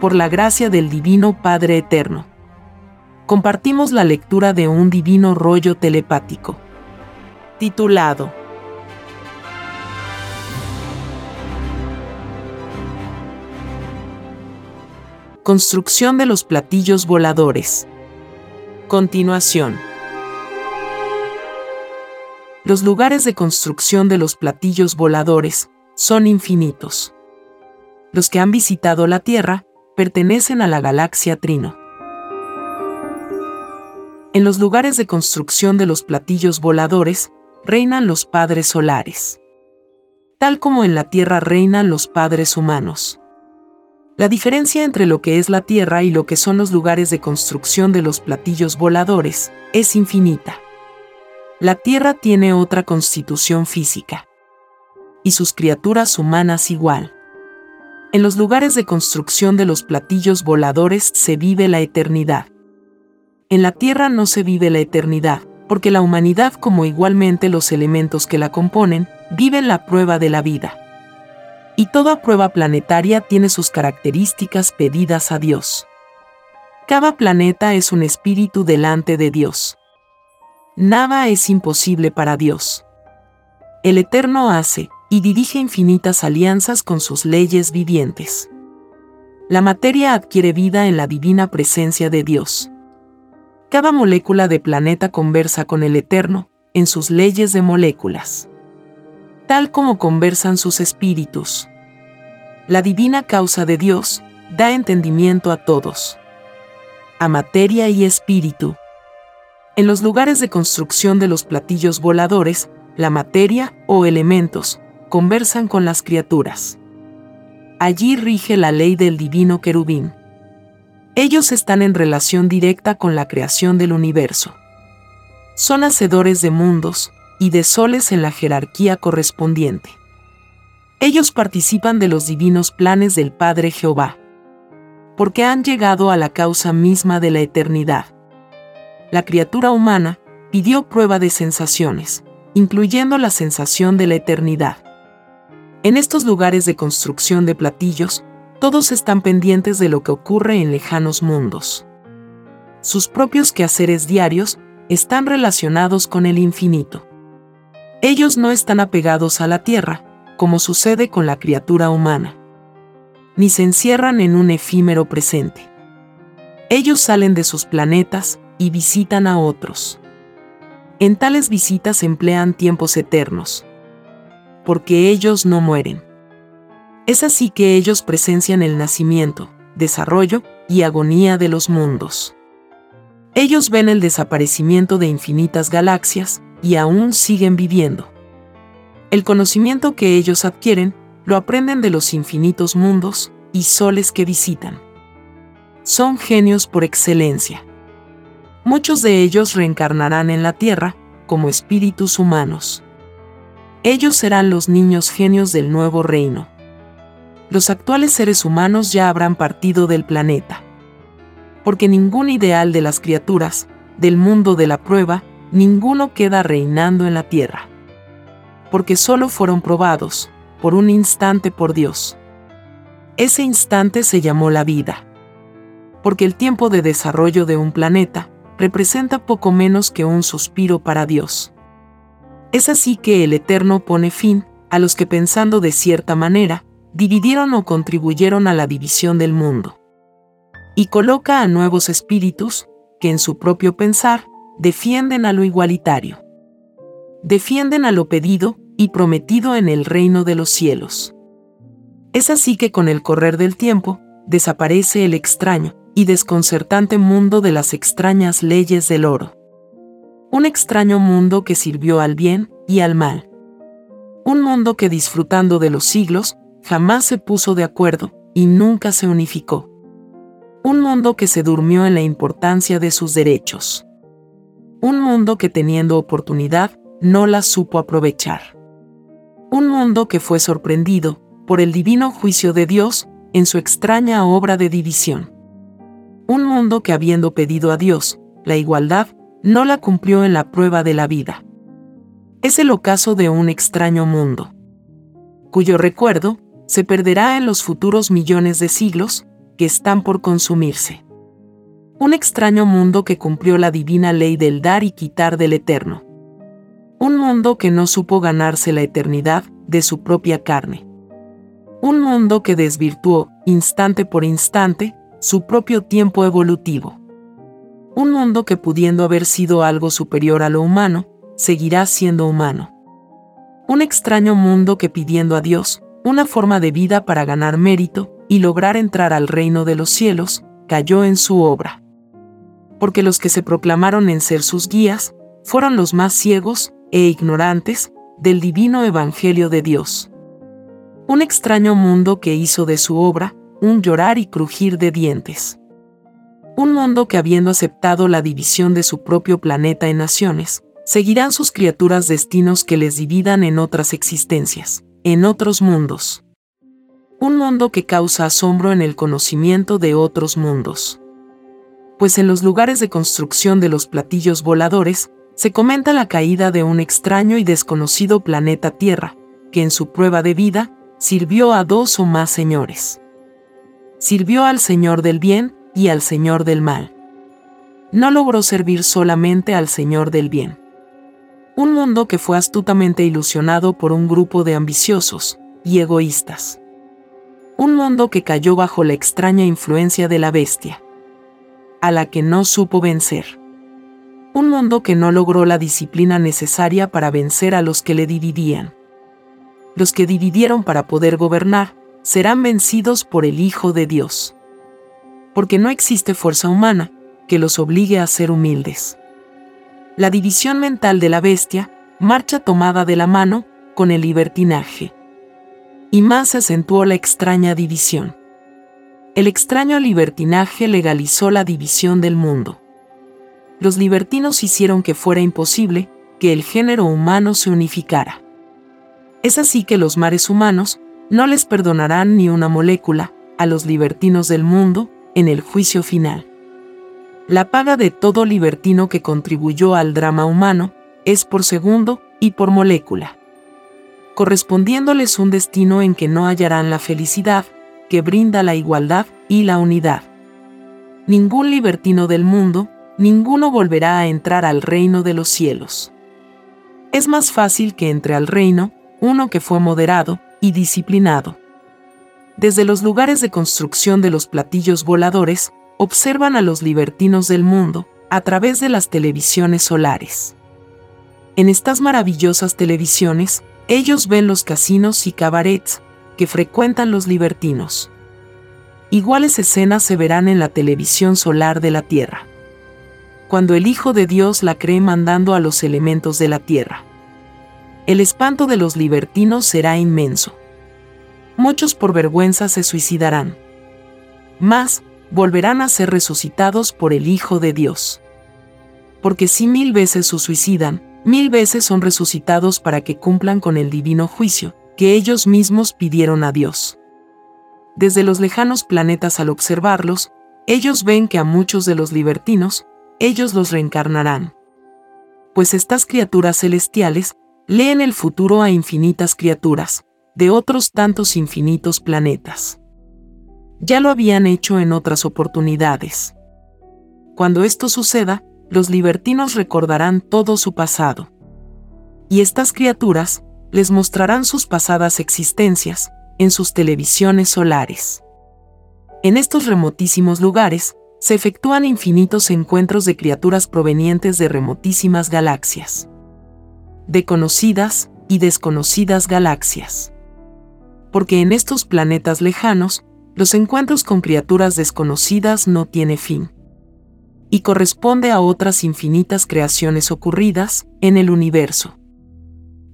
por la gracia del Divino Padre Eterno. Compartimos la lectura de un divino rollo telepático, titulado Construcción de los platillos voladores. Continuación. Los lugares de construcción de los platillos voladores son infinitos. Los que han visitado la Tierra pertenecen a la galaxia Trino. En los lugares de construcción de los platillos voladores reinan los padres solares. Tal como en la Tierra reinan los padres humanos. La diferencia entre lo que es la Tierra y lo que son los lugares de construcción de los platillos voladores es infinita. La Tierra tiene otra constitución física. Y sus criaturas humanas igual. En los lugares de construcción de los platillos voladores se vive la eternidad. En la Tierra no se vive la eternidad, porque la humanidad como igualmente los elementos que la componen, viven la prueba de la vida y toda prueba planetaria tiene sus características pedidas a Dios. Cada planeta es un espíritu delante de Dios. Nada es imposible para Dios. El Eterno hace y dirige infinitas alianzas con sus leyes vivientes. La materia adquiere vida en la divina presencia de Dios. Cada molécula de planeta conversa con el Eterno en sus leyes de moléculas tal como conversan sus espíritus. La divina causa de Dios da entendimiento a todos, a materia y espíritu. En los lugares de construcción de los platillos voladores, la materia o elementos conversan con las criaturas. Allí rige la ley del divino querubín. Ellos están en relación directa con la creación del universo. Son hacedores de mundos, y de soles en la jerarquía correspondiente. Ellos participan de los divinos planes del Padre Jehová, porque han llegado a la causa misma de la eternidad. La criatura humana pidió prueba de sensaciones, incluyendo la sensación de la eternidad. En estos lugares de construcción de platillos, todos están pendientes de lo que ocurre en lejanos mundos. Sus propios quehaceres diarios están relacionados con el infinito. Ellos no están apegados a la tierra, como sucede con la criatura humana, ni se encierran en un efímero presente. Ellos salen de sus planetas y visitan a otros. En tales visitas emplean tiempos eternos, porque ellos no mueren. Es así que ellos presencian el nacimiento, desarrollo y agonía de los mundos. Ellos ven el desaparecimiento de infinitas galaxias, y aún siguen viviendo. El conocimiento que ellos adquieren lo aprenden de los infinitos mundos y soles que visitan. Son genios por excelencia. Muchos de ellos reencarnarán en la Tierra como espíritus humanos. Ellos serán los niños genios del nuevo reino. Los actuales seres humanos ya habrán partido del planeta. Porque ningún ideal de las criaturas, del mundo de la prueba, ninguno queda reinando en la tierra. Porque solo fueron probados, por un instante por Dios. Ese instante se llamó la vida. Porque el tiempo de desarrollo de un planeta representa poco menos que un suspiro para Dios. Es así que el Eterno pone fin a los que pensando de cierta manera, dividieron o contribuyeron a la división del mundo. Y coloca a nuevos espíritus, que en su propio pensar defienden a lo igualitario. Defienden a lo pedido y prometido en el reino de los cielos. Es así que con el correr del tiempo, desaparece el extraño y desconcertante mundo de las extrañas leyes del oro. Un extraño mundo que sirvió al bien y al mal. Un mundo que disfrutando de los siglos, jamás se puso de acuerdo y nunca se unificó. Un mundo que se durmió en la importancia de sus derechos un mundo que teniendo oportunidad no la supo aprovechar. Un mundo que fue sorprendido por el divino juicio de Dios en su extraña obra de división. Un mundo que habiendo pedido a Dios la igualdad, no la cumplió en la prueba de la vida. Es el ocaso de un extraño mundo, cuyo recuerdo se perderá en los futuros millones de siglos, que están por consumirse. Un extraño mundo que cumplió la divina ley del dar y quitar del eterno. Un mundo que no supo ganarse la eternidad de su propia carne. Un mundo que desvirtuó, instante por instante, su propio tiempo evolutivo. Un mundo que pudiendo haber sido algo superior a lo humano, seguirá siendo humano. Un extraño mundo que pidiendo a Dios, una forma de vida para ganar mérito y lograr entrar al reino de los cielos, cayó en su obra. Porque los que se proclamaron en ser sus guías, fueron los más ciegos e ignorantes del divino Evangelio de Dios. Un extraño mundo que hizo de su obra un llorar y crujir de dientes. Un mundo que habiendo aceptado la división de su propio planeta en naciones, seguirán sus criaturas destinos que les dividan en otras existencias, en otros mundos. Un mundo que causa asombro en el conocimiento de otros mundos. Pues en los lugares de construcción de los platillos voladores, se comenta la caída de un extraño y desconocido planeta Tierra, que en su prueba de vida, sirvió a dos o más señores. Sirvió al Señor del bien y al Señor del mal. No logró servir solamente al Señor del bien. Un mundo que fue astutamente ilusionado por un grupo de ambiciosos y egoístas. Un mundo que cayó bajo la extraña influencia de la bestia, a la que no supo vencer. Un mundo que no logró la disciplina necesaria para vencer a los que le dividían los que dividieron para poder gobernar, serán vencidos por el Hijo de Dios. Porque no existe fuerza humana que los obligue a ser humildes. La división mental de la bestia marcha tomada de la mano con el libertinaje. Y más se acentuó la extraña división. El extraño libertinaje legalizó la división del mundo. Los libertinos hicieron que fuera imposible que el género humano se unificara. Es así que los mares humanos no les perdonarán ni una molécula a los libertinos del mundo en el juicio final. La paga de todo libertino que contribuyó al drama humano es por segundo y por molécula, correspondiéndoles un destino en que no hallarán la felicidad que brinda la igualdad y la unidad. Ningún libertino del mundo, ninguno volverá a entrar al reino de los cielos. Es más fácil que entre al reino uno que fue moderado y disciplinado. Desde los lugares de construcción de los platillos voladores, observan a los libertinos del mundo a través de las televisiones solares. En estas maravillosas televisiones, ellos ven los casinos y cabarets que frecuentan los libertinos. Iguales escenas se verán en la televisión solar de la Tierra. Cuando el Hijo de Dios la cree mandando a los elementos de la Tierra el espanto de los libertinos será inmenso. Muchos por vergüenza se suicidarán. Más, volverán a ser resucitados por el Hijo de Dios. Porque si mil veces se suicidan, mil veces son resucitados para que cumplan con el divino juicio, que ellos mismos pidieron a Dios. Desde los lejanos planetas al observarlos, ellos ven que a muchos de los libertinos, ellos los reencarnarán. Pues estas criaturas celestiales leen el futuro a infinitas criaturas, de otros tantos infinitos planetas. Ya lo habían hecho en otras oportunidades. Cuando esto suceda, los libertinos recordarán todo su pasado. Y estas criaturas les mostrarán sus pasadas existencias en sus televisiones solares. En estos remotísimos lugares, se efectúan infinitos encuentros de criaturas provenientes de remotísimas galaxias de conocidas y desconocidas galaxias. Porque en estos planetas lejanos, los encuentros con criaturas desconocidas no tiene fin. Y corresponde a otras infinitas creaciones ocurridas en el universo.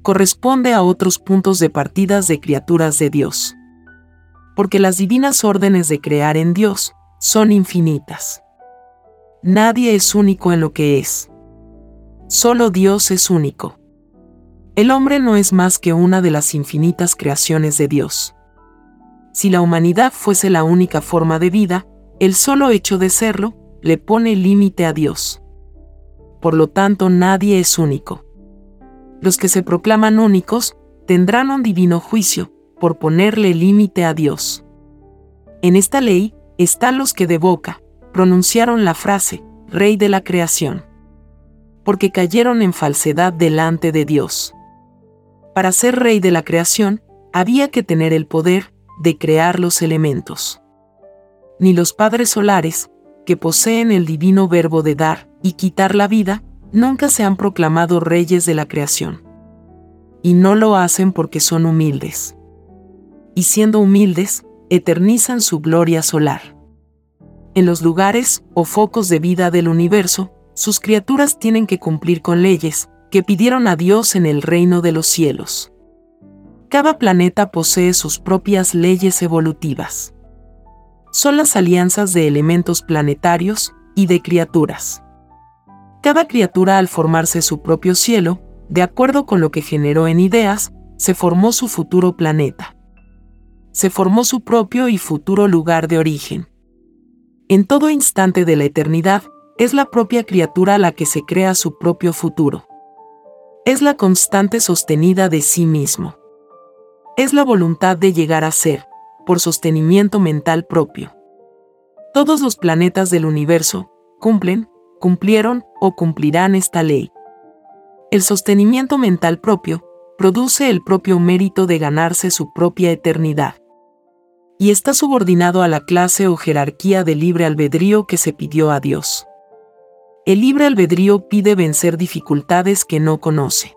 Corresponde a otros puntos de partidas de criaturas de Dios. Porque las divinas órdenes de crear en Dios son infinitas. Nadie es único en lo que es. Solo Dios es único. El hombre no es más que una de las infinitas creaciones de Dios. Si la humanidad fuese la única forma de vida, el solo hecho de serlo le pone límite a Dios. Por lo tanto, nadie es único. Los que se proclaman únicos tendrán un divino juicio por ponerle límite a Dios. En esta ley, están los que de boca pronunciaron la frase, Rey de la creación. Porque cayeron en falsedad delante de Dios. Para ser Rey de la creación, había que tener el poder de crear los elementos. Ni los padres solares, que poseen el divino verbo de dar y quitar la vida, nunca se han proclamado reyes de la creación. Y no lo hacen porque son humildes. Y siendo humildes, eternizan su gloria solar. En los lugares o focos de vida del universo, sus criaturas tienen que cumplir con leyes que pidieron a Dios en el reino de los cielos. Cada planeta posee sus propias leyes evolutivas. Son las alianzas de elementos planetarios y de criaturas. Cada criatura al formarse su propio cielo, de acuerdo con lo que generó en ideas, se formó su futuro planeta. Se formó su propio y futuro lugar de origen. En todo instante de la eternidad, es la propia criatura la que se crea su propio futuro. Es la constante sostenida de sí mismo. Es la voluntad de llegar a ser, por sostenimiento mental propio. Todos los planetas del universo cumplen, cumplieron o cumplirán esta ley. El sostenimiento mental propio produce el propio mérito de ganarse su propia eternidad. Y está subordinado a la clase o jerarquía de libre albedrío que se pidió a Dios. El libre albedrío pide vencer dificultades que no conoce.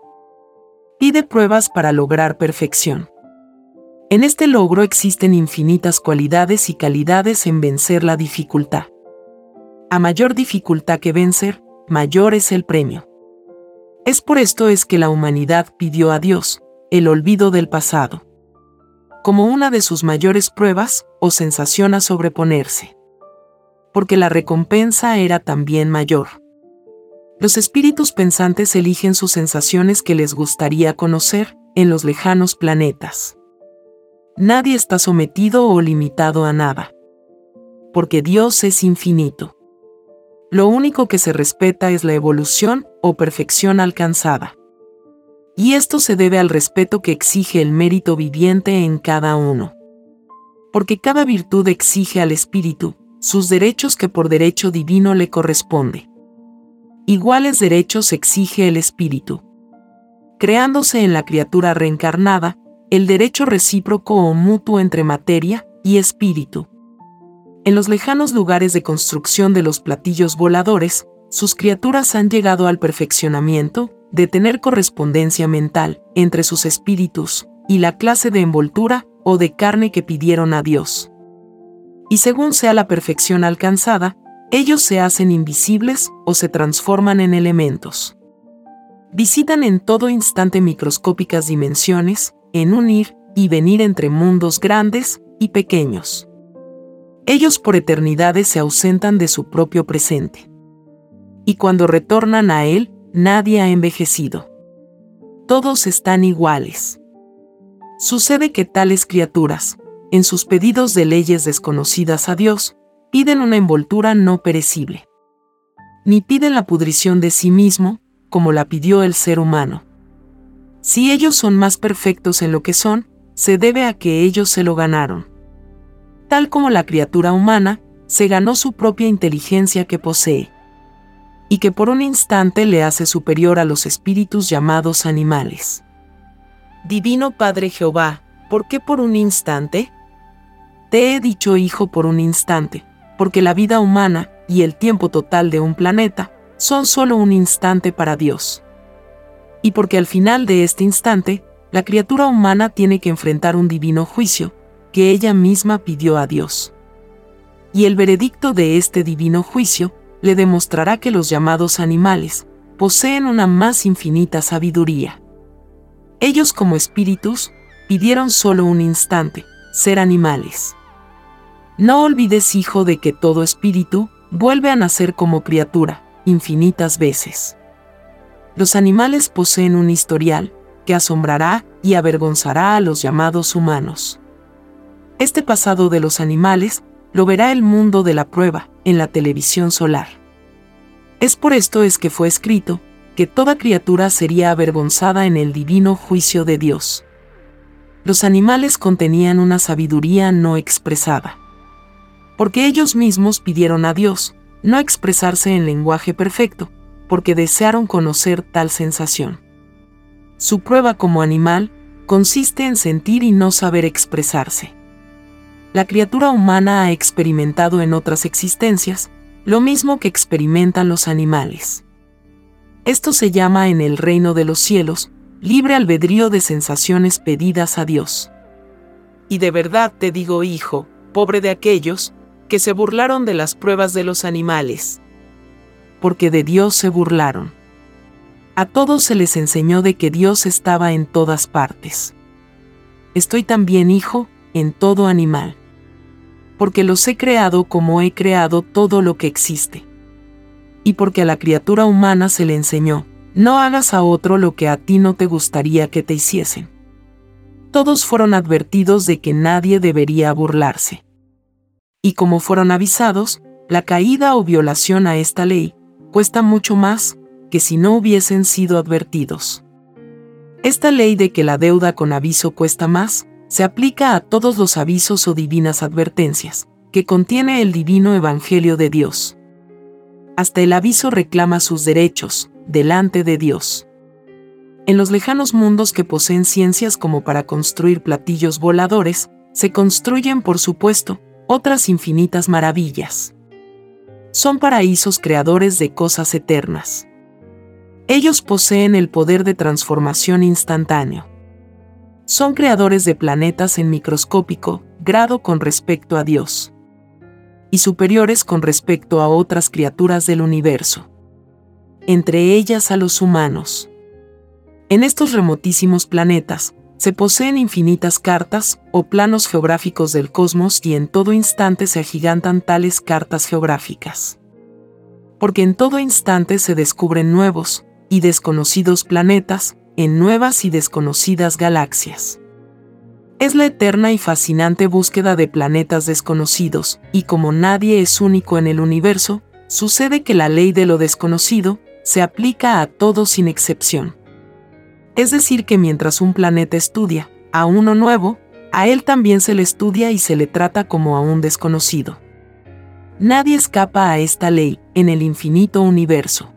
Pide pruebas para lograr perfección. En este logro existen infinitas cualidades y calidades en vencer la dificultad. A mayor dificultad que vencer, mayor es el premio. Es por esto es que la humanidad pidió a Dios el olvido del pasado, como una de sus mayores pruebas o sensación a sobreponerse porque la recompensa era también mayor. Los espíritus pensantes eligen sus sensaciones que les gustaría conocer en los lejanos planetas. Nadie está sometido o limitado a nada. Porque Dios es infinito. Lo único que se respeta es la evolución o perfección alcanzada. Y esto se debe al respeto que exige el mérito viviente en cada uno. Porque cada virtud exige al espíritu, sus derechos que por derecho divino le corresponde. Iguales derechos exige el espíritu. Creándose en la criatura reencarnada, el derecho recíproco o mutuo entre materia y espíritu. En los lejanos lugares de construcción de los platillos voladores, sus criaturas han llegado al perfeccionamiento de tener correspondencia mental entre sus espíritus y la clase de envoltura o de carne que pidieron a Dios y según sea la perfección alcanzada, ellos se hacen invisibles o se transforman en elementos. Visitan en todo instante microscópicas dimensiones, en un ir y venir entre mundos grandes y pequeños. Ellos por eternidades se ausentan de su propio presente. Y cuando retornan a él, nadie ha envejecido. Todos están iguales. Sucede que tales criaturas, en sus pedidos de leyes desconocidas a Dios, piden una envoltura no perecible. Ni piden la pudrición de sí mismo, como la pidió el ser humano. Si ellos son más perfectos en lo que son, se debe a que ellos se lo ganaron. Tal como la criatura humana, se ganó su propia inteligencia que posee, y que por un instante le hace superior a los espíritus llamados animales. Divino Padre Jehová, ¿por qué por un instante? Te he dicho hijo por un instante, porque la vida humana y el tiempo total de un planeta son solo un instante para Dios. Y porque al final de este instante, la criatura humana tiene que enfrentar un divino juicio, que ella misma pidió a Dios. Y el veredicto de este divino juicio le demostrará que los llamados animales poseen una más infinita sabiduría. Ellos como espíritus pidieron solo un instante, ser animales. No olvides, hijo, de que todo espíritu vuelve a nacer como criatura, infinitas veces. Los animales poseen un historial que asombrará y avergonzará a los llamados humanos. Este pasado de los animales lo verá el mundo de la prueba en la televisión solar. Es por esto es que fue escrito que toda criatura sería avergonzada en el divino juicio de Dios. Los animales contenían una sabiduría no expresada Porque ellos mismos pidieron a Dios no expresarse en lenguaje perfecto, porque desearon conocer tal sensación. Su prueba como animal consiste en sentir y no saber expresarse. La criatura humana ha experimentado en otras existencias lo mismo que experimentan los animales. Esto se llama en el reino de los cielos libre albedrío de sensaciones pedidas a Dios. Y de verdad te digo, hijo, pobre de aquellos que se burlaron de las pruebas de los animales. Porque de Dios se burlaron. A todos se les enseñó de que Dios estaba en todas partes. Estoy también, hijo, en todo animal. Porque los he creado como he creado todo lo que existe. Y porque a la criatura humana se le enseñó, no hagas a otro lo que a ti no te gustaría que te hiciesen. Todos fueron advertidos de que nadie debería burlarse. Y como fueron avisados, la caída o violación a esta ley cuesta mucho más que si no hubiesen sido advertidos. Esta ley de que la deuda con aviso cuesta más, se aplica a todos los avisos o divinas advertencias, que contiene el divino Evangelio de Dios. Hasta el aviso reclama sus derechos, delante de Dios. En los lejanos mundos que poseen ciencias como para construir platillos voladores, se construyen, por supuesto, otras infinitas maravillas. Son paraísos creadores de cosas eternas. Ellos poseen el poder de transformación instantáneo. Son creadores de planetas en microscópico grado con respecto a Dios. Y superiores con respecto a otras criaturas del universo. Entre ellas a los humanos. En estos remotísimos planetas, se poseen infinitas cartas o planos geográficos del cosmos y en todo instante se agigantan tales cartas geográficas. Porque en todo instante se descubren nuevos y desconocidos planetas en nuevas y desconocidas galaxias. Es la eterna y fascinante búsqueda de planetas desconocidos, y como nadie es único en el universo, sucede que la ley de lo desconocido se aplica a todos sin excepción. Es decir, que mientras un planeta estudia a uno nuevo, a él también se le estudia y se le trata como a un desconocido. Nadie escapa a esta ley en el infinito universo.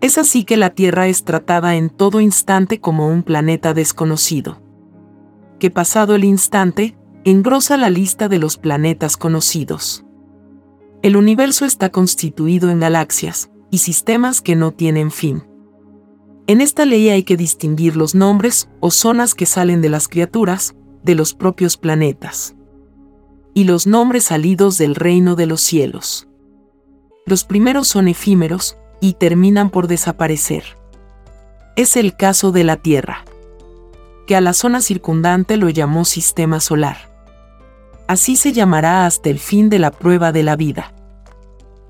Es así que la Tierra es tratada en todo instante como un planeta desconocido. Que pasado el instante, engrosa la lista de los planetas conocidos. El universo está constituido en galaxias y sistemas que no tienen fin. En esta ley hay que distinguir los nombres o zonas que salen de las criaturas, de los propios planetas. Y los nombres salidos del reino de los cielos. Los primeros son efímeros y terminan por desaparecer. Es el caso de la Tierra, que a la zona circundante lo llamó sistema solar. Así se llamará hasta el fin de la prueba de la vida.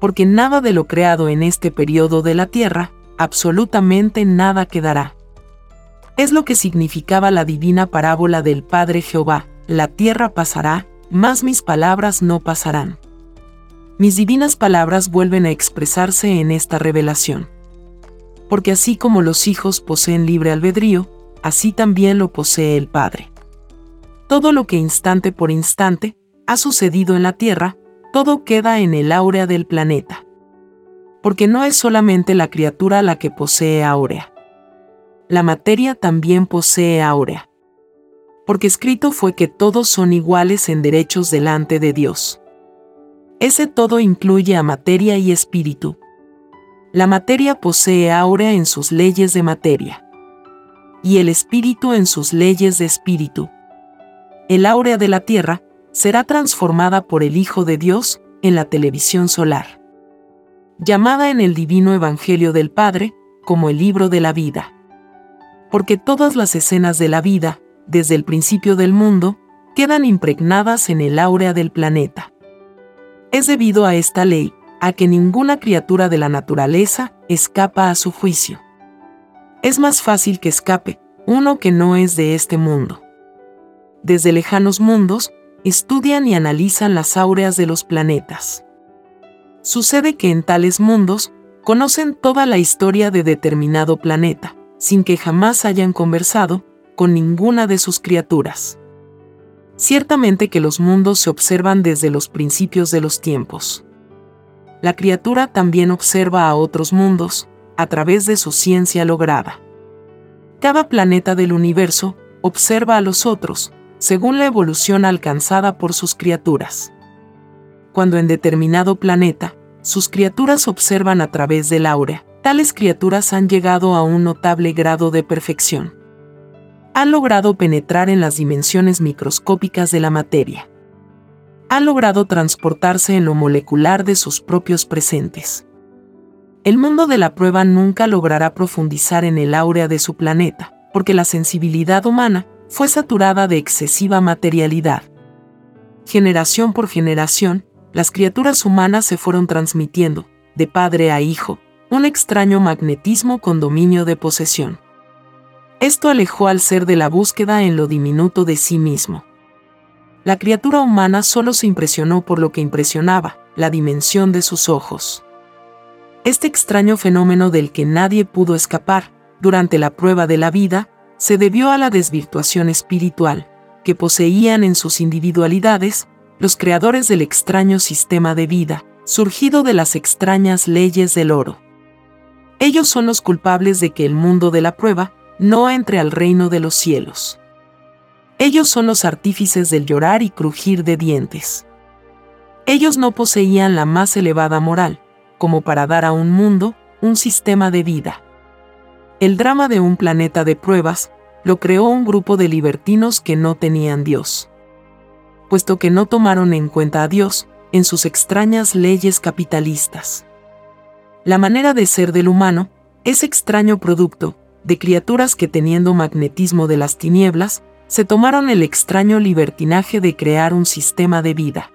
Porque nada de lo creado en este periodo de la Tierra absolutamente nada quedará. Es lo que significaba la divina parábola del Padre Jehová, la tierra pasará, mas mis palabras no pasarán. Mis divinas palabras vuelven a expresarse en esta revelación. Porque así como los hijos poseen libre albedrío, así también lo posee el Padre. Todo lo que instante por instante ha sucedido en la Tierra, todo queda en el áurea del planeta porque no es solamente la criatura la que posee áurea. La materia también posee áurea. Porque escrito fue que todos son iguales en derechos delante de Dios. Ese todo incluye a materia y espíritu. La materia posee áurea en sus leyes de materia. Y el espíritu en sus leyes de espíritu. El áurea de la tierra será transformada por el Hijo de Dios en la televisión solar llamada en el divino Evangelio del Padre como el libro de la vida. Porque todas las escenas de la vida, desde el principio del mundo, quedan impregnadas en el áurea del planeta. Es debido a esta ley, a que ninguna criatura de la naturaleza escapa a su juicio. Es más fácil que escape uno que no es de este mundo. Desde lejanos mundos, estudian y analizan las áureas de los planetas. Sucede que en tales mundos, conocen toda la historia de determinado planeta, sin que jamás hayan conversado con ninguna de sus criaturas. Ciertamente que los mundos se observan desde los principios de los tiempos. La criatura también observa a otros mundos, a través de su ciencia lograda. Cada planeta del universo observa a los otros, según la evolución alcanzada por sus criaturas. Cuando en determinado planeta, sus criaturas observan a través del aura, tales criaturas han llegado a un notable grado de perfección. Han logrado penetrar en las dimensiones microscópicas de la materia. Han logrado transportarse en lo molecular de sus propios presentes. El mundo de la prueba nunca logrará profundizar en el áurea de su planeta, porque la sensibilidad humana fue saturada de excesiva materialidad. Generación por generación, las criaturas humanas se fueron transmitiendo, de padre a hijo, un extraño magnetismo con dominio de posesión. Esto alejó al ser de la búsqueda en lo diminuto de sí mismo. La criatura humana solo se impresionó por lo que impresionaba, la dimensión de sus ojos. Este extraño fenómeno del que nadie pudo escapar, durante la prueba de la vida, se debió a la desvirtuación espiritual, que poseían en sus individualidades los creadores del extraño sistema de vida, surgido de las extrañas leyes del oro. Ellos son los culpables de que el mundo de la prueba no entre al reino de los cielos. Ellos son los artífices del llorar y crujir de dientes. Ellos no poseían la más elevada moral, como para dar a un mundo un sistema de vida. El drama de un planeta de pruebas lo creó un grupo de libertinos que no tenían Dios. Puesto que no tomaron en cuenta a Dios en sus extrañas leyes capitalistas. La manera de ser del humano es extraño producto de criaturas que teniendo magnetismo de las tinieblas, se tomaron el extraño libertinaje de crear un sistema de vida.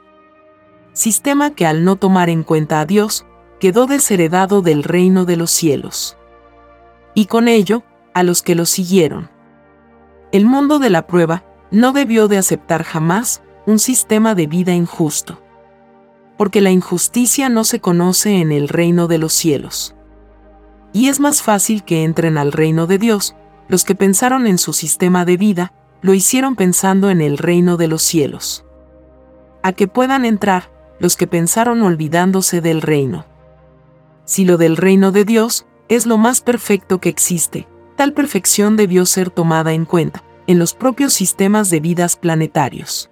Sistema que al no tomar en cuenta a Dios, quedó desheredado del reino de los cielos. Y con ello, a los que lo siguieron. El mundo de la prueba no debió de aceptar jamás un sistema de vida injusto. Porque la injusticia no se conoce en el reino de los cielos y es más fácil que entren al reino de Dios, los que pensaron en su sistema de vida, lo hicieron pensando en el reino de los cielos. A que puedan entrar los que pensaron olvidándose del reino. Si lo del reino de Dios es lo más perfecto que existe, tal perfección debió ser tomada en cuenta en los propios sistemas de vidas planetarios.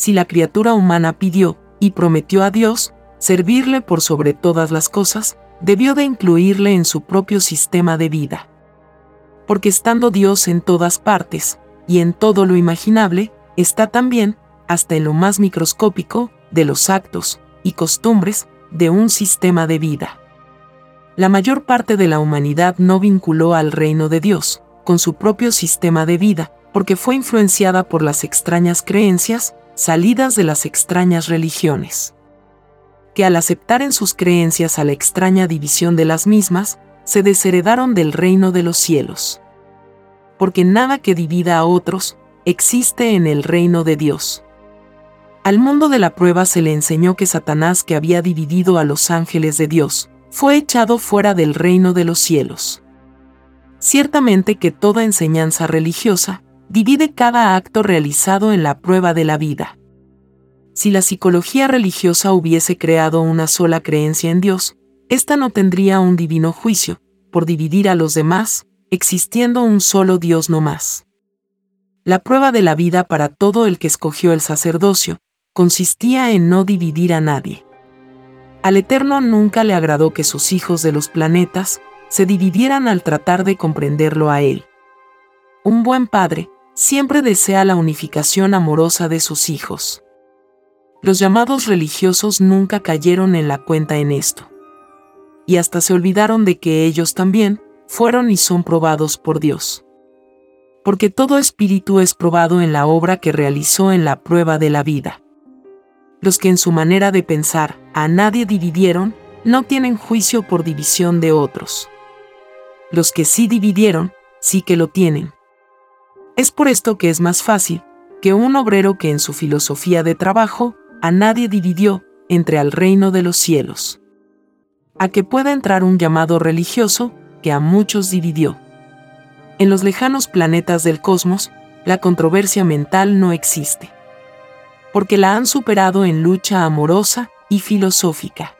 Si la criatura humana pidió y prometió a Dios servirle por sobre todas las cosas, debió de incluirle en su propio sistema de vida. Porque estando Dios en todas partes, y en todo lo imaginable, está también, hasta en lo más microscópico, de los actos y costumbres de un sistema de vida. La mayor parte de la humanidad no vinculó al reino de Dios, con su propio sistema de vida, porque fue influenciada por las extrañas creencias, salidas de las extrañas religiones que al aceptar en sus creencias a la extraña división de las mismas, se desheredaron del reino de los cielos. Porque nada que divida a otros existe en el reino de Dios. Al mundo de la prueba se le enseñó que Satanás, que había dividido a los ángeles de Dios, fue echado fuera del reino de los cielos. Ciertamente que toda enseñanza religiosa divide cada acto realizado en la prueba de la vida. Si la psicología religiosa hubiese creado una sola creencia en Dios, ésta no tendría un divino juicio, por dividir a los demás, existiendo un solo Dios no más. La prueba de la vida para todo el que escogió el sacerdocio, consistía en no dividir a nadie. Al Eterno nunca le agradó que sus hijos de los planetas se dividieran al tratar de comprenderlo a él. Un buen padre siempre desea la unificación amorosa de sus hijos. Los llamados religiosos nunca cayeron en la cuenta en esto. Y hasta se olvidaron de que ellos también fueron y son probados por Dios. Porque todo espíritu es probado en la obra que realizó en la prueba de la vida. Los que en su manera de pensar a nadie dividieron, no tienen juicio por división de otros. Los que sí dividieron, sí que lo tienen. Es por esto que es más fácil que un obrero que en su filosofía de trabajo a nadie dividió entre al reino de los cielos. A que pueda entrar un llamado religioso que a muchos dividió. En los lejanos planetas del cosmos, la controversia mental no existe. Porque la han superado en lucha amorosa y filosófica.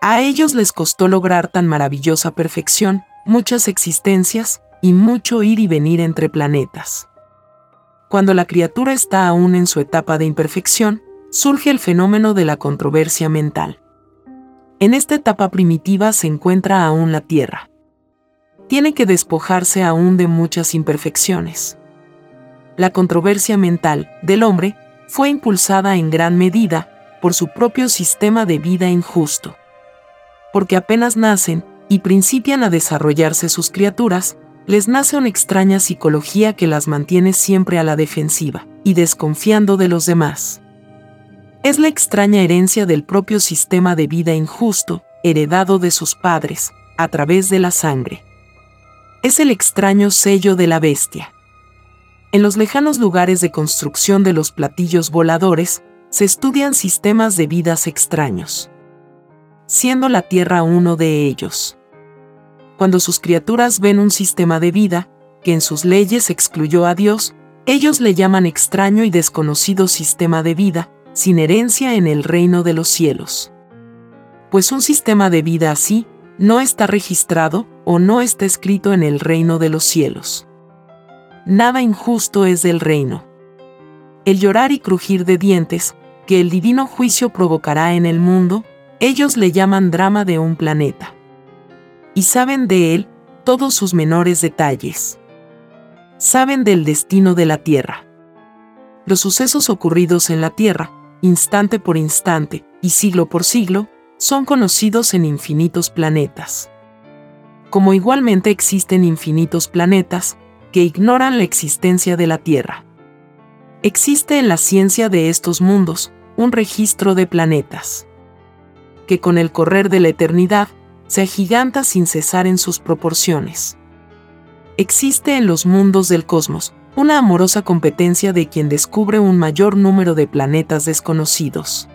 A ellos les costó lograr tan maravillosa perfección, muchas existencias y mucho ir y venir entre planetas. Cuando la criatura está aún en su etapa de imperfección, surge el fenómeno de la controversia mental. En esta etapa primitiva se encuentra aún la Tierra. Tiene que despojarse aún de muchas imperfecciones. La controversia mental del hombre fue impulsada en gran medida por su propio sistema de vida injusto. Porque apenas nacen y principian a desarrollarse sus criaturas, les nace una extraña psicología que las mantiene siempre a la defensiva y desconfiando de los demás. Es la extraña herencia del propio sistema de vida injusto, heredado de sus padres, a través de la sangre. Es el extraño sello de la bestia. En los lejanos lugares de construcción de los platillos voladores, se estudian sistemas de vidas extraños, siendo la Tierra uno de ellos. Cuando sus criaturas ven un sistema de vida, que en sus leyes excluyó a Dios, ellos le llaman extraño y desconocido sistema de vida, sin herencia en el reino de los cielos. Pues un sistema de vida así no está registrado o no está escrito en el reino de los cielos. Nada injusto es del reino. El llorar y crujir de dientes, que el divino juicio provocará en el mundo, ellos le llaman drama de un planeta. Y saben de él todos sus menores detalles. Saben del destino de la Tierra. Los sucesos ocurridos en la Tierra, instante por instante y siglo por siglo, son conocidos en infinitos planetas. Como igualmente existen infinitos planetas que ignoran la existencia de la Tierra. Existe en la ciencia de estos mundos un registro de planetas que con el correr de la eternidad se agiganta sin cesar en sus proporciones. Existe en los mundos del cosmos una amorosa competencia de quien descubre un mayor número de planetas desconocidos.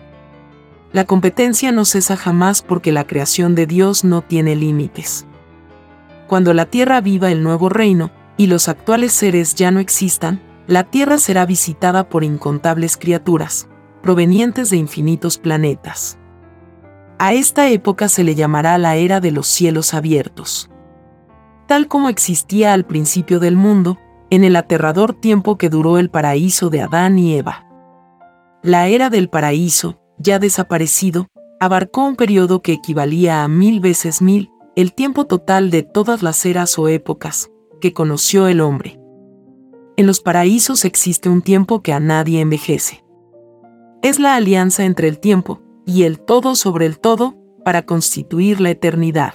La competencia no cesa jamás porque la creación de Dios no tiene límites. Cuando la Tierra viva el nuevo reino, y los actuales seres ya no existan, la Tierra será visitada por incontables criaturas, provenientes de infinitos planetas. A esta época se le llamará la era de los cielos abiertos. Tal como existía al principio del mundo, en el aterrador tiempo que duró el paraíso de Adán y Eva. La era del paraíso, ya desaparecido, abarcó un periodo que equivalía a mil veces mil, el tiempo total de todas las eras o épocas que conoció el hombre. En los paraísos existe un tiempo que a nadie envejece. Es la alianza entre el tiempo y el todo sobre el todo para constituir la eternidad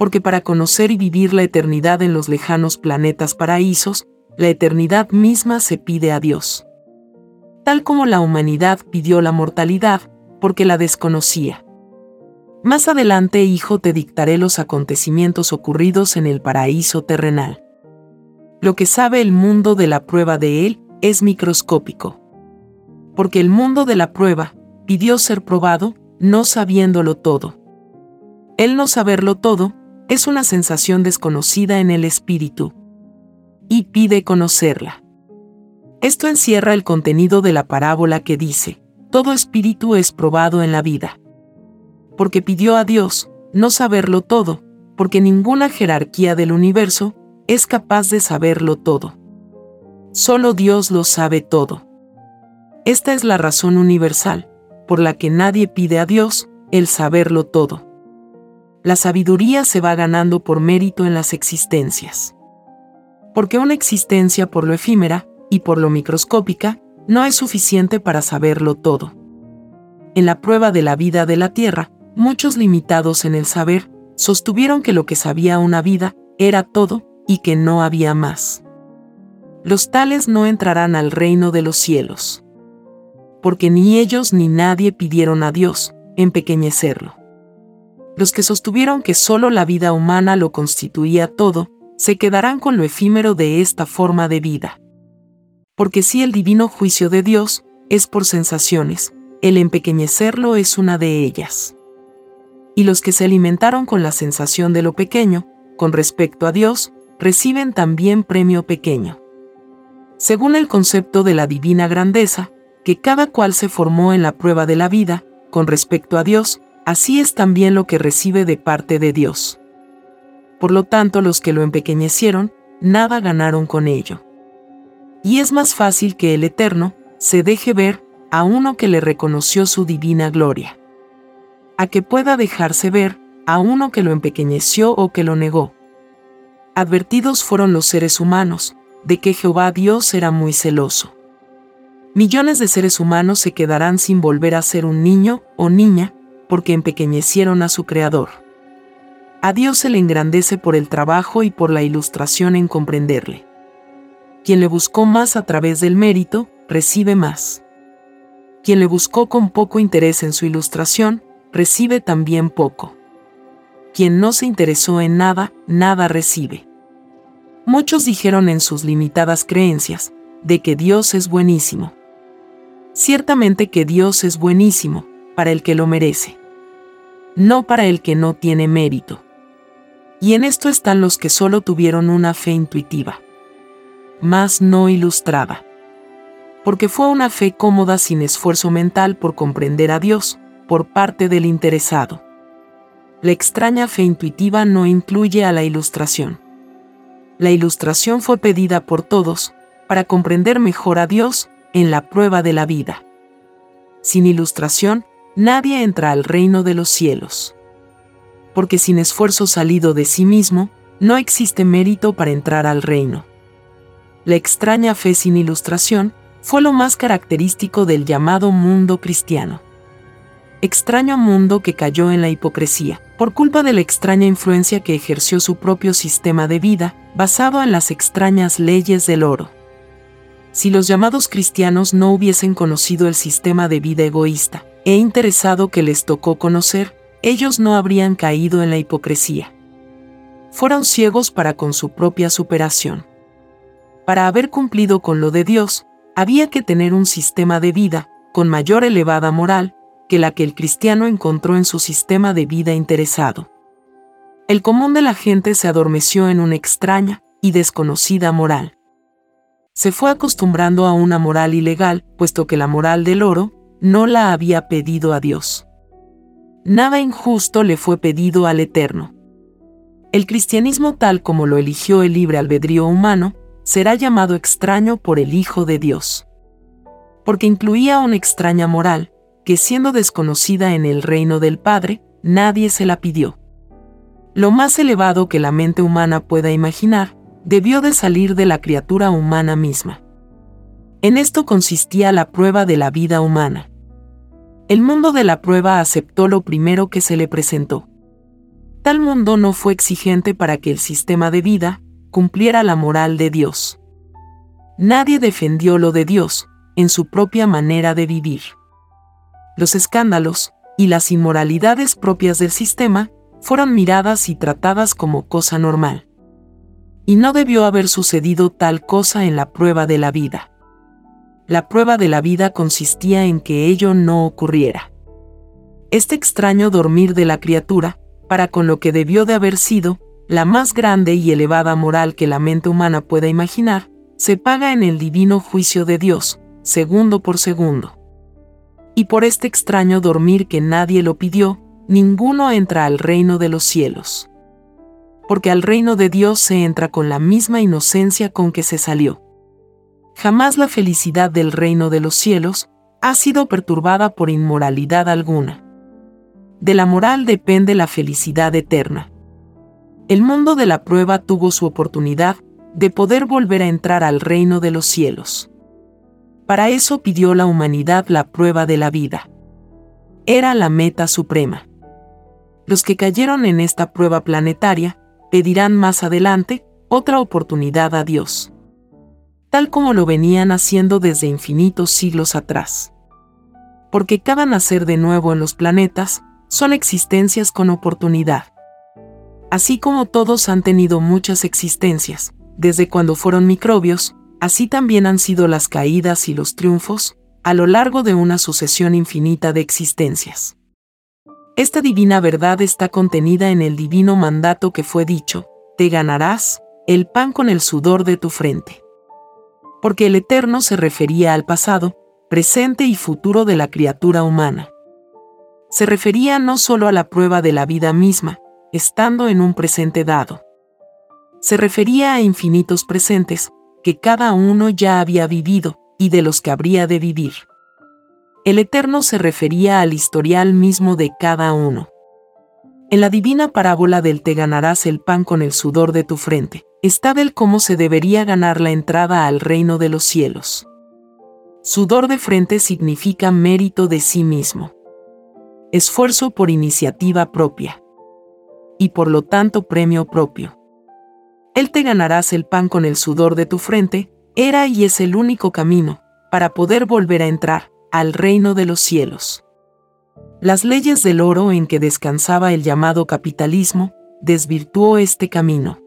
porque para conocer y vivir la eternidad en los lejanos planetas paraísos, la eternidad misma se pide a Dios. Tal como la humanidad pidió la mortalidad, porque la desconocía. Más adelante, hijo, te dictaré los acontecimientos ocurridos en el paraíso terrenal. Lo que sabe el mundo de la prueba de él es microscópico. Porque el mundo de la prueba pidió ser probado, no sabiéndolo todo. El no saberlo todo, es una sensación desconocida en el espíritu. Y pide conocerla. Esto encierra el contenido de la parábola que dice, todo espíritu es probado en la vida. Porque pidió a Dios, no saberlo todo, porque ninguna jerarquía del universo es capaz de saberlo todo. Solo Dios lo sabe todo. Esta es la razón universal, por la que nadie pide a Dios el saberlo todo la sabiduría se va ganando por mérito en las existencias. Porque una existencia por lo efímera y por lo microscópica no es suficiente para saberlo todo. En la prueba de la vida de la Tierra, muchos limitados en el saber sostuvieron que lo que sabía una vida era todo y que no había más. Los tales no entrarán al reino de los cielos. Porque ni ellos ni nadie pidieron a Dios empequeñecerlo los que sostuvieron que solo la vida humana lo constituía todo, se quedarán con lo efímero de esta forma de vida. Porque si el divino juicio de Dios es por sensaciones, el empequeñecerlo es una de ellas. Y los que se alimentaron con la sensación de lo pequeño, con respecto a Dios, reciben también premio pequeño. Según el concepto de la divina grandeza, que cada cual se formó en la prueba de la vida, con respecto a Dios, así es también lo que recibe de parte de Dios. Por lo tanto, los que lo empequeñecieron, nada ganaron con ello. Y es más fácil que el Eterno se deje ver a uno que le reconoció su divina gloria. A que pueda dejarse ver a uno que lo empequeñeció o que lo negó. Advertidos fueron los seres humanos, de que Jehová Dios era muy celoso. Millones de seres humanos se quedarán sin volver a ser un niño o niña, porque empequeñecieron a su Creador. A Dios se le engrandece por el trabajo y por la ilustración en comprenderle. Quien le buscó más a través del mérito, recibe más. Quien le buscó con poco interés en su ilustración, recibe también poco. Quien no se interesó en nada, nada recibe. Muchos dijeron en sus limitadas creencias, de que Dios es buenísimo. Ciertamente que Dios es buenísimo, para el que lo merece. No para el que no tiene mérito. Y en esto están los que solo tuvieron una fe intuitiva, más no ilustrada. Porque fue una fe cómoda sin esfuerzo mental por comprender a Dios, por parte del interesado. La extraña fe intuitiva no incluye a la ilustración. La ilustración fue pedida por todos, para comprender mejor a Dios, en la prueba de la vida. Sin ilustración, nadie entra al reino de los cielos porque sin esfuerzo salido de sí mismo, no existe mérito para entrar al reino. La extraña fe sin ilustración fue lo más característico del llamado mundo cristiano. Extraño mundo que cayó en la hipocresía, por culpa de la extraña influencia que ejerció su propio sistema de vida, basado en las extrañas leyes del oro. Si los llamados cristianos no hubiesen conocido el sistema de vida egoísta e interesado que les tocó conocer, ellos no habrían caído en la hipocresía. Fueron ciegos para con su propia superación. Para haber cumplido con lo de Dios, había que tener un sistema de vida, con mayor elevada moral, que la que el cristiano encontró en su sistema de vida interesado. El común de la gente se adormeció en una extraña y desconocida moral. Se fue acostumbrando a una moral ilegal, puesto que la moral del oro no la había pedido a Dios. Nada injusto le fue pedido al Eterno. El cristianismo tal como lo eligió el libre albedrío humano, será llamado extraño por el Hijo de Dios. Porque incluía una extraña moral, que siendo desconocida en el reino del Padre, nadie se la pidió. Lo más elevado que la mente humana pueda imaginar, debió de salir de la criatura humana misma. En esto consistía la prueba de la vida humana. El mundo de la prueba aceptó lo primero que se le presentó. Tal mundo no fue exigente para que el sistema de vida cumpliera la moral de Dios. Nadie defendió lo de Dios en su propia manera de vivir. Los escándalos y las inmoralidades propias del sistema fueron miradas y tratadas como cosa normal. Y no debió haber sucedido tal cosa en la prueba de la vida la prueba de la vida consistía en que ello no ocurriera. Este extraño dormir de la criatura, para con lo que debió de haber sido, la más grande y elevada moral que la mente humana pueda imaginar, se paga en el divino juicio de Dios, segundo por segundo. Y por este extraño dormir que nadie lo pidió, ninguno entra al reino de los cielos. Porque al reino de Dios se entra con la misma inocencia con que se salió. Jamás la felicidad del reino de los cielos ha sido perturbada por inmoralidad alguna. De la moral depende la felicidad eterna. El mundo de la prueba tuvo su oportunidad de poder volver a entrar al reino de los cielos. Para eso pidió la humanidad la prueba de la vida. Era la meta suprema. Los que cayeron en esta prueba planetaria pedirán más adelante otra oportunidad a Dios tal como lo venían haciendo desde infinitos siglos atrás. Porque cada nacer de nuevo en los planetas son existencias con oportunidad. Así como todos han tenido muchas existencias, desde cuando fueron microbios, así también han sido las caídas y los triunfos, a lo largo de una sucesión infinita de existencias. Esta divina verdad está contenida en el divino mandato que fue dicho, te ganarás el pan con el sudor de tu frente Porque el eterno se refería al pasado, presente y futuro de la criatura humana. Se refería no solo a la prueba de la vida misma, estando en un presente dado. Se refería a infinitos presentes, que cada uno ya había vivido, y de los que habría de vivir. El Eterno se refería al historial mismo de cada uno. En la divina parábola del te ganarás el pan con el sudor de tu frente, está del cómo se debería ganar la entrada al reino de los cielos. Sudor de frente significa mérito de sí mismo. Esfuerzo por iniciativa propia. Y por lo tanto premio propio. Él te ganarás el pan con el sudor de tu frente, era y es el único camino, para poder volver a entrar, al reino de los cielos. Las leyes del oro en que descansaba el llamado capitalismo, desvirtuó este camino.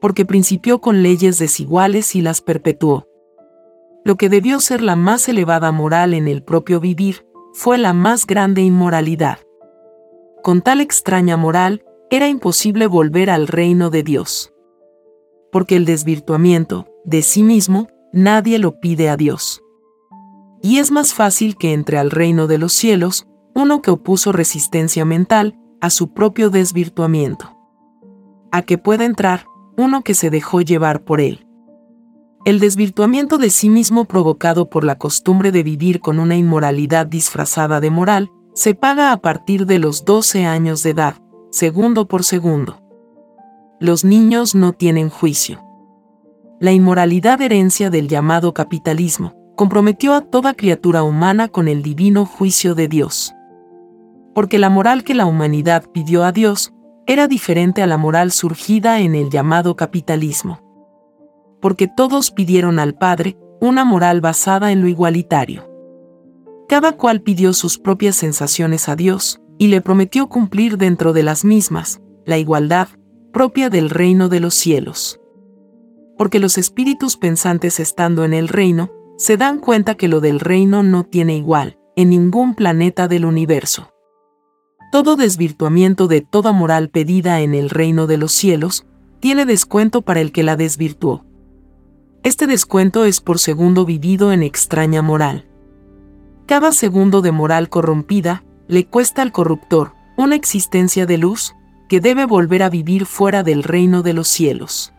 Porque principió con leyes desiguales y las perpetuó. Lo que debió ser la más elevada moral en el propio vivir, fue la más grande inmoralidad. Con tal extraña moral, era imposible volver al reino de Dios. Porque el desvirtuamiento, de sí mismo, nadie lo pide a Dios y es más fácil que entre al reino de los cielos uno que opuso resistencia mental a su propio desvirtuamiento. A que pueda entrar uno que se dejó llevar por él. El desvirtuamiento de sí mismo provocado por la costumbre de vivir con una inmoralidad disfrazada de moral, se paga a partir de los 12 años de edad, segundo por segundo. Los niños no tienen juicio. La inmoralidad herencia del llamado capitalismo, comprometió a toda criatura humana con el divino juicio de Dios. Porque la moral que la humanidad pidió a Dios era diferente a la moral surgida en el llamado capitalismo. Porque todos pidieron al Padre una moral basada en lo igualitario. Cada cual pidió sus propias sensaciones a Dios, y le prometió cumplir dentro de las mismas, la igualdad propia del reino de los cielos. Porque los espíritus pensantes estando en el reino, se dan cuenta que lo del reino no tiene igual en ningún planeta del universo. Todo desvirtuamiento de toda moral pedida en el reino de los cielos tiene descuento para el que la desvirtuó. Este descuento es por segundo vivido en extraña moral. Cada segundo de moral corrompida le cuesta al corruptor una existencia de luz que debe volver a vivir fuera del reino de los cielos.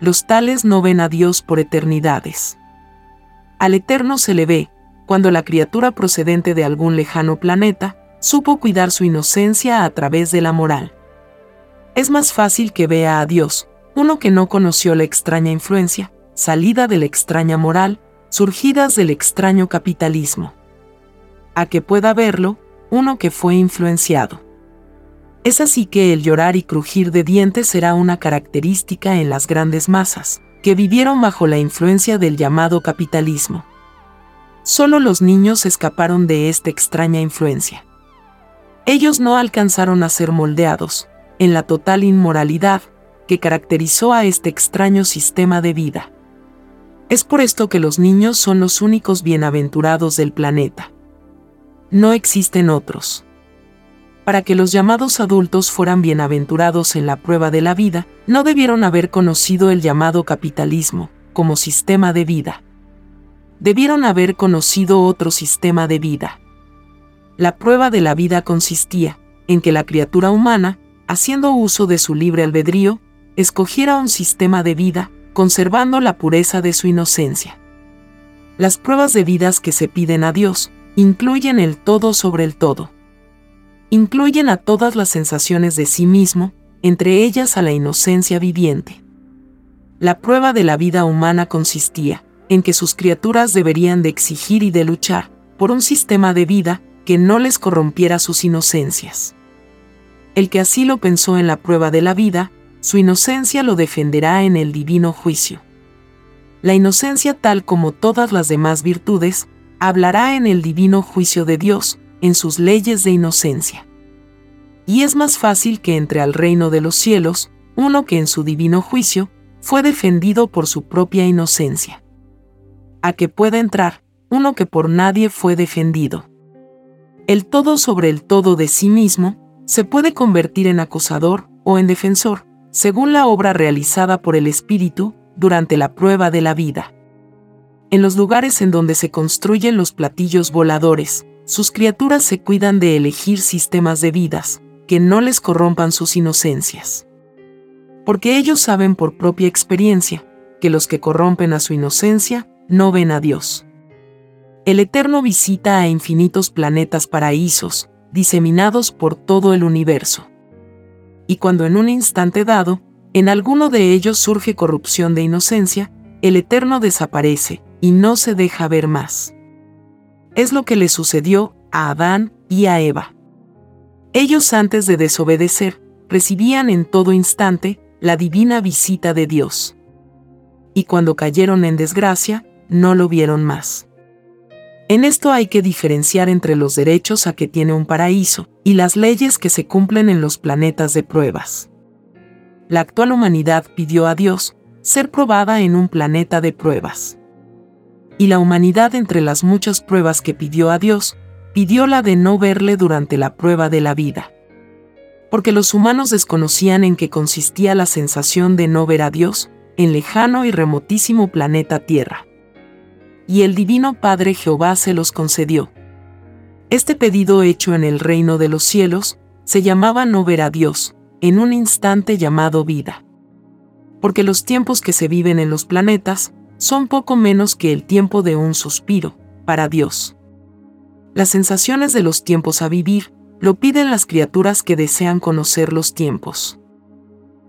Los tales no ven a Dios por eternidades. Al Eterno se le ve, cuando la criatura procedente de algún lejano planeta, supo cuidar su inocencia a través de la moral. Es más fácil que vea a Dios, uno que no conoció la extraña influencia, salida de la extraña moral, surgidas del extraño capitalismo. A que pueda verlo, uno que fue influenciado. Es así que el llorar y crujir de dientes será una característica en las grandes masas, que vivieron bajo la influencia del llamado capitalismo. Solo los niños escaparon de esta extraña influencia. Ellos no alcanzaron a ser moldeados, en la total inmoralidad que caracterizó a este extraño sistema de vida. Es por esto que los niños son los únicos bienaventurados del planeta. No existen otros para que los llamados adultos fueran bienaventurados en la prueba de la vida, no debieron haber conocido el llamado capitalismo como sistema de vida. Debieron haber conocido otro sistema de vida. La prueba de la vida consistía en que la criatura humana, haciendo uso de su libre albedrío, escogiera un sistema de vida, conservando la pureza de su inocencia. Las pruebas de vidas que se piden a Dios incluyen el todo sobre el todo incluyen a todas las sensaciones de sí mismo, entre ellas a la inocencia viviente. La prueba de la vida humana consistía en que sus criaturas deberían de exigir y de luchar por un sistema de vida que no les corrompiera sus inocencias. El que así lo pensó en la prueba de la vida, su inocencia lo defenderá en el divino juicio. La inocencia tal como todas las demás virtudes, hablará en el divino juicio de Dios, en sus leyes de inocencia. Y es más fácil que entre al reino de los cielos uno que en su divino juicio fue defendido por su propia inocencia. A que pueda entrar uno que por nadie fue defendido. El todo sobre el todo de sí mismo se puede convertir en acusador o en defensor, según la obra realizada por el Espíritu durante la prueba de la vida. En los lugares en donde se construyen los platillos voladores, sus criaturas se cuidan de elegir sistemas de vidas, que no les corrompan sus inocencias. Porque ellos saben por propia experiencia, que los que corrompen a su inocencia, no ven a Dios. El Eterno visita a infinitos planetas paraísos, diseminados por todo el universo. Y cuando en un instante dado, en alguno de ellos surge corrupción de inocencia, el Eterno desaparece, y no se deja ver más. Es lo que le sucedió a Adán y a Eva. Ellos antes de desobedecer, recibían en todo instante la divina visita de Dios. Y cuando cayeron en desgracia, no lo vieron más. En esto hay que diferenciar entre los derechos a que tiene un paraíso y las leyes que se cumplen en los planetas de pruebas. La actual humanidad pidió a Dios ser probada en un planeta de pruebas y la humanidad entre las muchas pruebas que pidió a Dios, pidió la de no verle durante la prueba de la vida. Porque los humanos desconocían en qué consistía la sensación de no ver a Dios en lejano y remotísimo planeta Tierra. Y el Divino Padre Jehová se los concedió. Este pedido hecho en el reino de los cielos se llamaba no ver a Dios, en un instante llamado vida. Porque los tiempos que se viven en los planetas son poco menos que el tiempo de un suspiro, para Dios. Las sensaciones de los tiempos a vivir lo piden las criaturas que desean conocer los tiempos.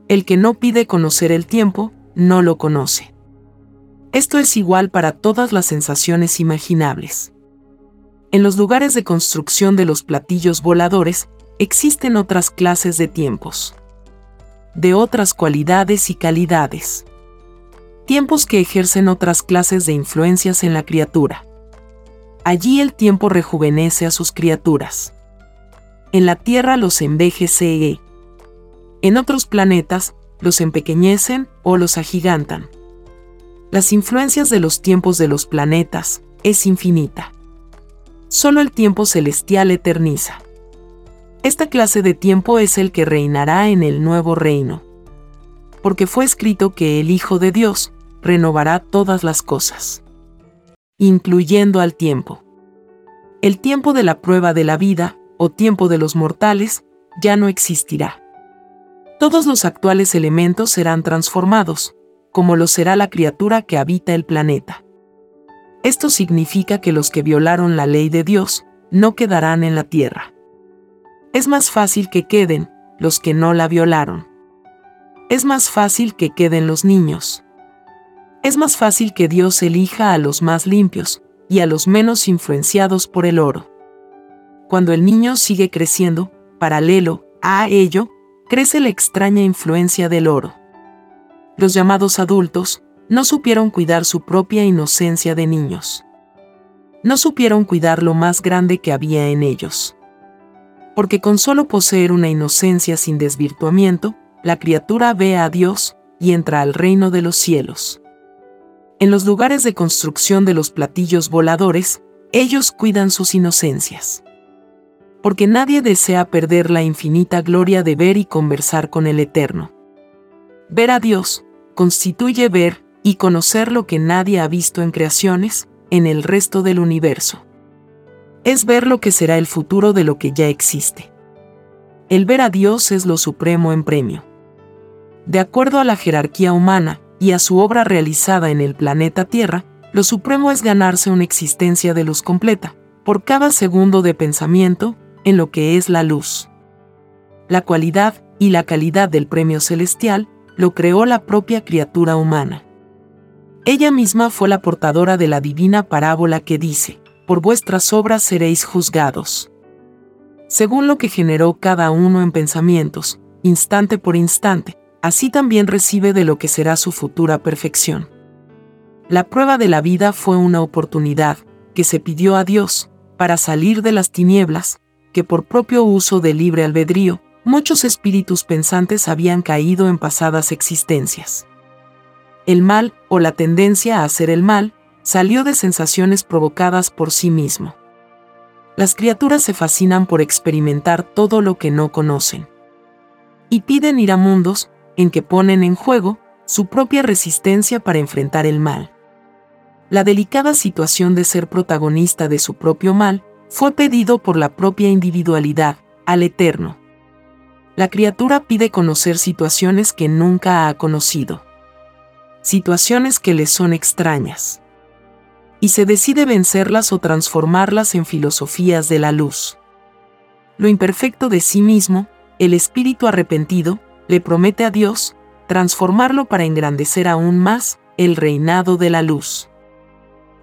El que no pide conocer el tiempo, no lo conoce. Esto es igual para todas las sensaciones imaginables. En los lugares de construcción de los platillos voladores, existen otras clases de tiempos. De otras cualidades y calidades tiempos que ejercen otras clases de influencias en la criatura. Allí el tiempo rejuvenece a sus criaturas. En la Tierra los envejece. En otros planetas, los empequeñecen o los agigantan. Las influencias de los tiempos de los planetas es infinita. Solo el tiempo celestial eterniza. Esta clase de tiempo es el que reinará en el nuevo reino. Porque fue escrito que el Hijo de Dios renovará todas las cosas, incluyendo al tiempo. El tiempo de la prueba de la vida, o tiempo de los mortales, ya no existirá. Todos los actuales elementos serán transformados, como lo será la criatura que habita el planeta. Esto significa que los que violaron la ley de Dios no quedarán en la tierra. Es más fácil que queden los que no la violaron. Es más fácil que queden los niños, es más fácil que Dios elija a los más limpios y a los menos influenciados por el oro. Cuando el niño sigue creciendo, paralelo a ello, crece la extraña influencia del oro. Los llamados adultos no supieron cuidar su propia inocencia de niños. No supieron cuidar lo más grande que había en ellos. Porque con solo poseer una inocencia sin desvirtuamiento, la criatura ve a Dios y entra al reino de los cielos. En los lugares de construcción de los platillos voladores, ellos cuidan sus inocencias. Porque nadie desea perder la infinita gloria de ver y conversar con el Eterno. Ver a Dios constituye ver y conocer lo que nadie ha visto en creaciones, en el resto del universo. Es ver lo que será el futuro de lo que ya existe. El ver a Dios es lo supremo en premio. De acuerdo a la jerarquía humana, y a su obra realizada en el planeta Tierra, lo supremo es ganarse una existencia de luz completa, por cada segundo de pensamiento, en lo que es la luz. La cualidad y la calidad del premio celestial lo creó la propia criatura humana. Ella misma fue la portadora de la divina parábola que dice, por vuestras obras seréis juzgados. Según lo que generó cada uno en pensamientos, instante por instante, así también recibe de lo que será su futura perfección. La prueba de la vida fue una oportunidad que se pidió a Dios para salir de las tinieblas, que por propio uso del libre albedrío, muchos espíritus pensantes habían caído en pasadas existencias. El mal, o la tendencia a hacer el mal, salió de sensaciones provocadas por sí mismo. Las criaturas se fascinan por experimentar todo lo que no conocen. Y piden ir a mundos en que ponen en juego su propia resistencia para enfrentar el mal. La delicada situación de ser protagonista de su propio mal fue pedido por la propia individualidad, al Eterno. La criatura pide conocer situaciones que nunca ha conocido. Situaciones que le son extrañas. Y se decide vencerlas o transformarlas en filosofías de la luz. Lo imperfecto de sí mismo, el espíritu arrepentido, le promete a Dios, transformarlo para engrandecer aún más el reinado de la luz.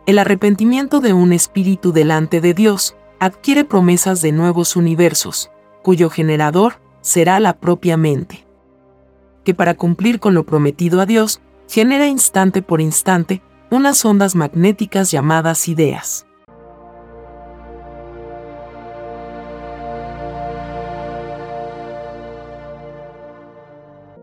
El arrepentimiento de un espíritu delante de Dios adquiere promesas de nuevos universos, cuyo generador será la propia mente. Que para cumplir con lo prometido a Dios, genera instante por instante unas ondas magnéticas llamadas ideas.